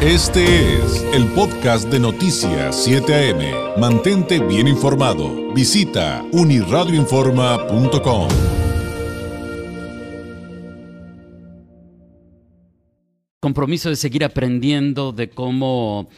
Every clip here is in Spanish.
Este es el podcast de Noticias 7 AM. Mantente bien informado. Visita uniradioinforma.com. Compromiso de seguir aprendiendo de cómo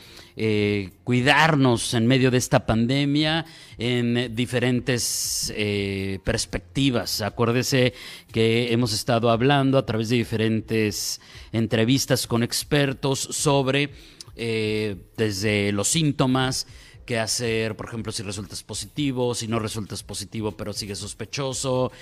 eh, cuidarnos en medio de esta pandemia en diferentes eh, perspectivas. Acuérdese que hemos estado hablando a través de diferentes entrevistas con expertos sobre eh, desde los síntomas, qué hacer, por ejemplo, si resultas positivo, si no resultas positivo pero sigue sospechoso,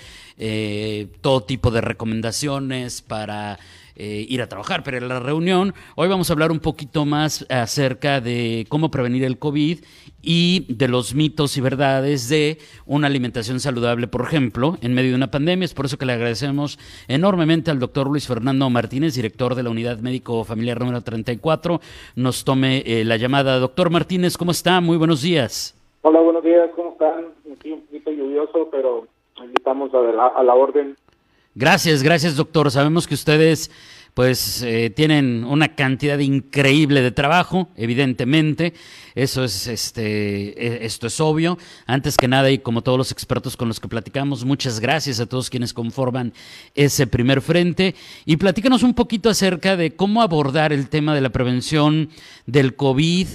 todo tipo de recomendaciones para eh, ir a trabajar, pero en la reunión hoy vamos a hablar un poquito más acerca de cómo prevenir el COVID y de los mitos y verdades de una alimentación saludable, por ejemplo, en medio de una pandemia. Es por eso que le agradecemos enormemente al doctor Luis Fernando Martínez, director de la Unidad Médico Familiar número 34, nos tome eh, la llamada. Doctor Martínez, ¿cómo está? Muy buenos días. Hola, buenos días, ¿cómo están? Aquí un poquito lluvioso, pero estamos a la orden. Gracias, gracias doctor. Sabemos que ustedes pues eh, tienen una cantidad increíble de trabajo, evidentemente. Eso es, este, e, esto es obvio. Antes que nada, y como todos los expertos con los que platicamos, muchas gracias a todos quienes conforman ese primer frente. Y platícanos un poquito acerca de cómo abordar el tema de la prevención del COVID,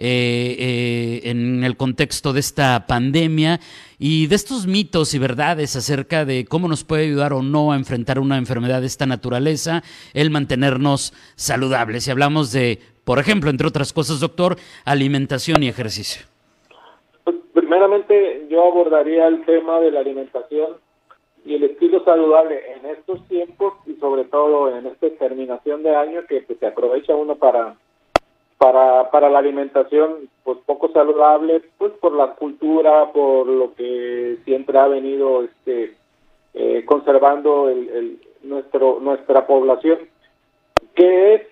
eh, eh, en el contexto de esta pandemia y de estos mitos y verdades acerca de cómo nos puede ayudar o no a enfrentar una enfermedad de esta naturaleza, el mantenernos saludables. Y hablamos de, por ejemplo, entre otras cosas, doctor, alimentación y ejercicio. Pues, primeramente, yo abordaría el tema de la alimentación y el estilo saludable en estos tiempos y sobre todo en esta terminación de año que pues, se aprovecha uno para para, para la alimentación pues poco saludable pues por la cultura por lo que siempre ha venido este eh, conservando el, nuestro nuestra población. Qué es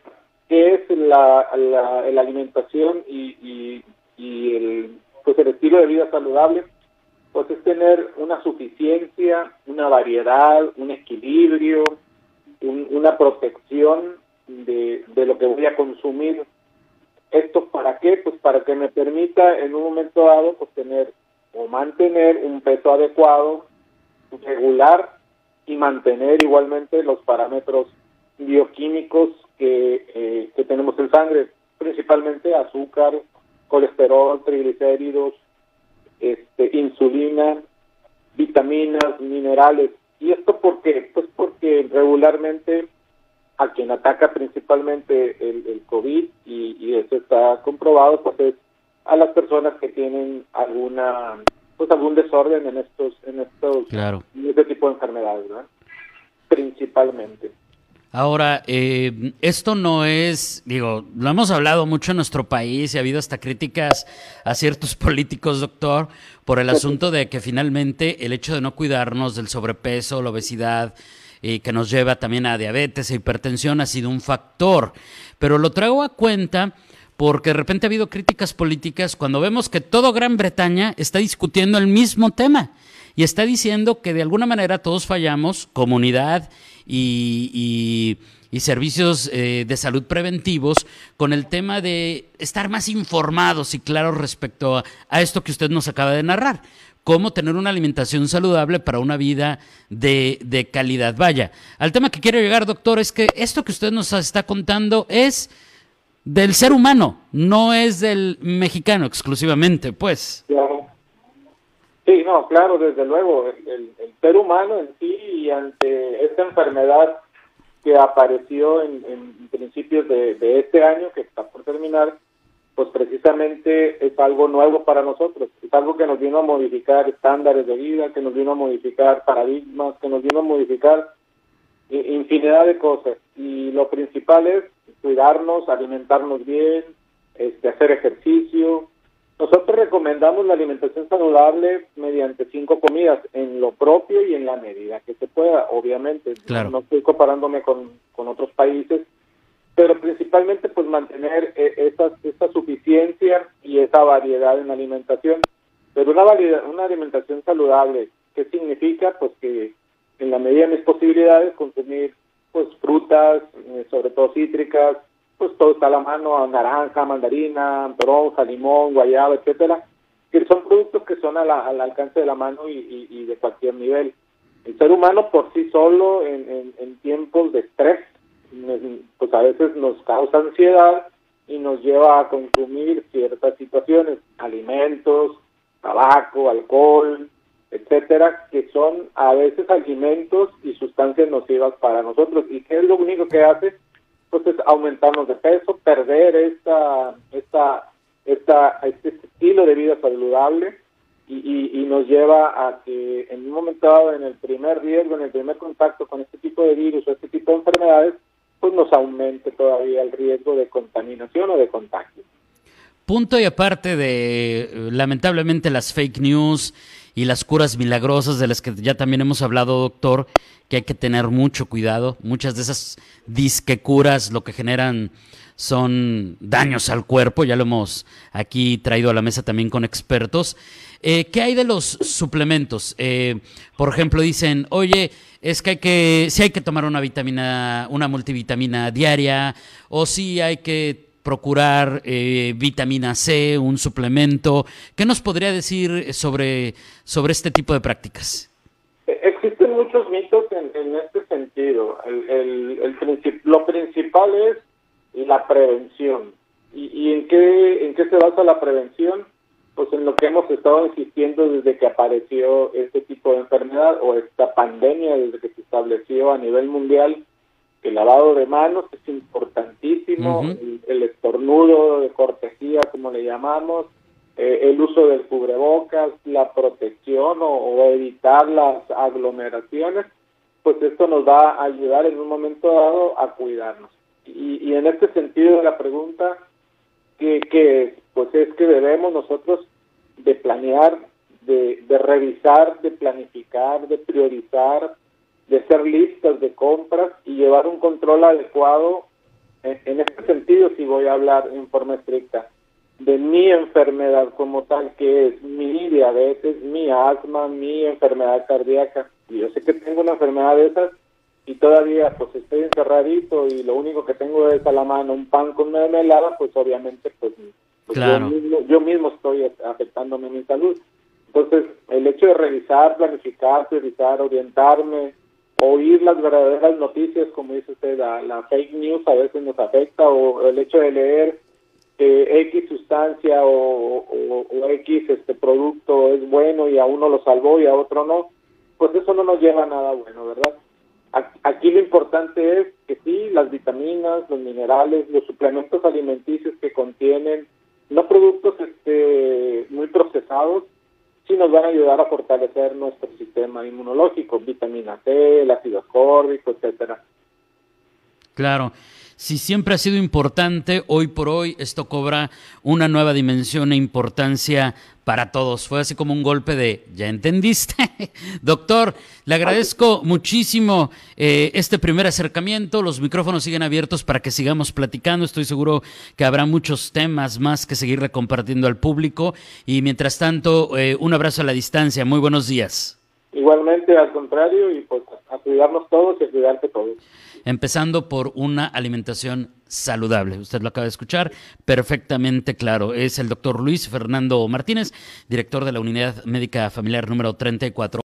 qué es la, la, alimentación y, y, el pues el estilo de vida saludable pues es tener una suficiencia una variedad un equilibrio una protección de, de lo que voy a consumir ¿Esto para qué? Pues para que me permita en un momento dado pues tener o mantener un peso adecuado, regular y mantener igualmente los parámetros bioquímicos que, eh, que tenemos en sangre, principalmente azúcar, colesterol, triglicéridos, este, insulina, vitaminas, minerales. ¿Y esto por qué? Pues porque regularmente a quien ataca principalmente el, el COVID y, y, eso está comprobado, pues es a las personas que tienen alguna pues algún desorden en estos en estos claro. en este tipo de enfermedades, ¿verdad? Principalmente. Ahora, eh, esto no es, digo, lo hemos hablado mucho en nuestro país y ha habido hasta críticas a ciertos políticos, doctor, por el asunto de que finalmente el hecho de no cuidarnos del sobrepeso, la obesidad, y que nos lleva también a diabetes e hipertensión ha sido un factor. Pero lo traigo a cuenta porque de repente ha habido críticas políticas cuando vemos que todo Gran Bretaña está discutiendo el mismo tema y está diciendo que de alguna manera todos fallamos, comunidad y, servicios eh, de salud preventivos, con el tema de estar más informados y claros respecto a esto que usted nos acaba de narrar cómo tener una alimentación saludable para una vida de, de, calidad. Vaya, al tema que quiero llegar, doctor, es que esto que usted nos está contando es del ser humano, no es del mexicano exclusivamente, pues. Claro. Sí, no, claro, desde luego, el, ser humano en sí y ante esta enfermedad que apareció en, principios de, de este año, que está por terminar, pues precisamente es algo nuevo para nosotros, es algo que nos vino a modificar estándares de vida, que nos vino a modificar paradigmas, que nos vino a modificar infinidad de cosas. Y lo principal es cuidarnos, alimentarnos bien, este, hacer ejercicio. Nosotros recomendamos la alimentación saludable mediante cinco comidas, en lo propio y en la medida que se pueda, obviamente. Claro. No estoy comparándome con, con otros países, pero principalmente pues mantener eh, esa, esa suficiencia y esa variedad en la alimentación. Pero una, variedad, una alimentación saludable, ¿qué significa? Pues que en la medida de mis posibilidades consumir pues frutas, eh, sobre todo cítricas, pues todo está a la mano, naranja, mandarina, toronja, limón, guayaba, etcétera, que son productos que son al alcance de la mano y, de cualquier nivel. El ser humano por sí solo en, en tiempos de estrés, pues a veces nos causa ansiedad y nos lleva a consumir ciertas situaciones, alimentos, tabaco, alcohol, etcétera, que son a veces alimentos y sustancias nocivas para nosotros. ¿Y qué es lo único que hace? Pues es aumentarnos de peso, perder esta, esta, esta, este estilo de vida saludable y, y, nos lleva a que en un momento dado, en el primer riesgo, en el primer contacto con este tipo de virus o este tipo de enfermedades, pues nos aumente todavía el riesgo de contaminación o de contagio. Punto y aparte de, lamentablemente, las fake news y las curas milagrosas de las que ya también hemos hablado, doctor, que hay que tener mucho cuidado. Muchas de esas disque curas lo que generan son daños al cuerpo, ya lo hemos aquí traído a la mesa también con expertos. Eh, ¿Qué hay de los suplementos? Eh, por ejemplo, dicen, oye, es que hay que, si hay que tomar una vitamina, una multivitamina diaria, o si hay que procurar eh, vitamina C, un suplemento. ¿Qué nos podría decir sobre, sobre este tipo de prácticas? Existen muchos mitos en, este sentido. El, el, lo principal es la prevención. ¿Y, ¿Y, en, qué, en qué se basa la prevención? Pues en lo que hemos estado insistiendo desde que apareció este tipo de enfermedad o esta pandemia, desde que se estableció a nivel mundial, el lavado de manos es importantísimo, el, estornudo de cortesía, como le llamamos, eh, el uso del cubrebocas, la protección o, evitar las aglomeraciones, pues esto nos va a ayudar en un momento dado a cuidarnos. Y, en este sentido de la pregunta, que, que pues es que debemos nosotros de planear, de, de revisar, de planificar, de priorizar, de hacer listas de compras y llevar un control adecuado. En, este sentido, si voy a hablar en forma estricta, de mi enfermedad como tal, que es mi diabetes, mi asma, mi enfermedad cardíaca. Y yo sé que tengo una enfermedad de esas y todavía pues estoy encerradito y lo único que tengo es a la mano un pan con mermelada, pues obviamente pues, pues yo, mismo, yo mismo estoy afectándome mi salud. Entonces, el hecho de revisar, planificar, priorizar, orientarme, oír las verdaderas noticias, como dice usted, la, fake news a veces nos afecta, o el hecho de leer que X sustancia o, X este producto es bueno y a uno lo salvó y a otro no, pues eso no nos lleva a nada bueno, ¿verdad? Aquí lo importante es que sí, las vitaminas, los minerales, los suplementos alimenticios que contienen, no productos este, muy procesados, sí nos van a ayudar a fortalecer nuestro sistema inmunológico, vitamina C, el ácido ascórbico, etcétera. Claro. Si siempre ha sido importante, hoy por hoy esto cobra una nueva dimensión e importancia para todos. Fue así como un golpe de, ¿ya entendiste? Doctor, le agradezco muchísimo eh, este primer acercamiento. Los micrófonos siguen abiertos para que sigamos platicando. Estoy seguro que habrá muchos temas más que seguirle compartiendo al público. Y mientras tanto, eh, un abrazo a la distancia. Muy buenos días. Igualmente, al contrario, y pues a cuidarnos todos y a cuidarte todos empezando por una alimentación saludable. Usted lo acaba de escuchar perfectamente claro. Es el doctor Luis Fernando Martínez, director de la Unidad Médica Familiar número 34.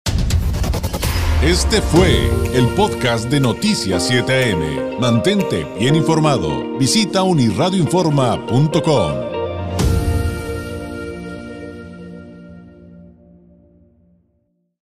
Este fue el podcast de Noticias 7am. Mantente bien informado. Visita unirradioinforma.com.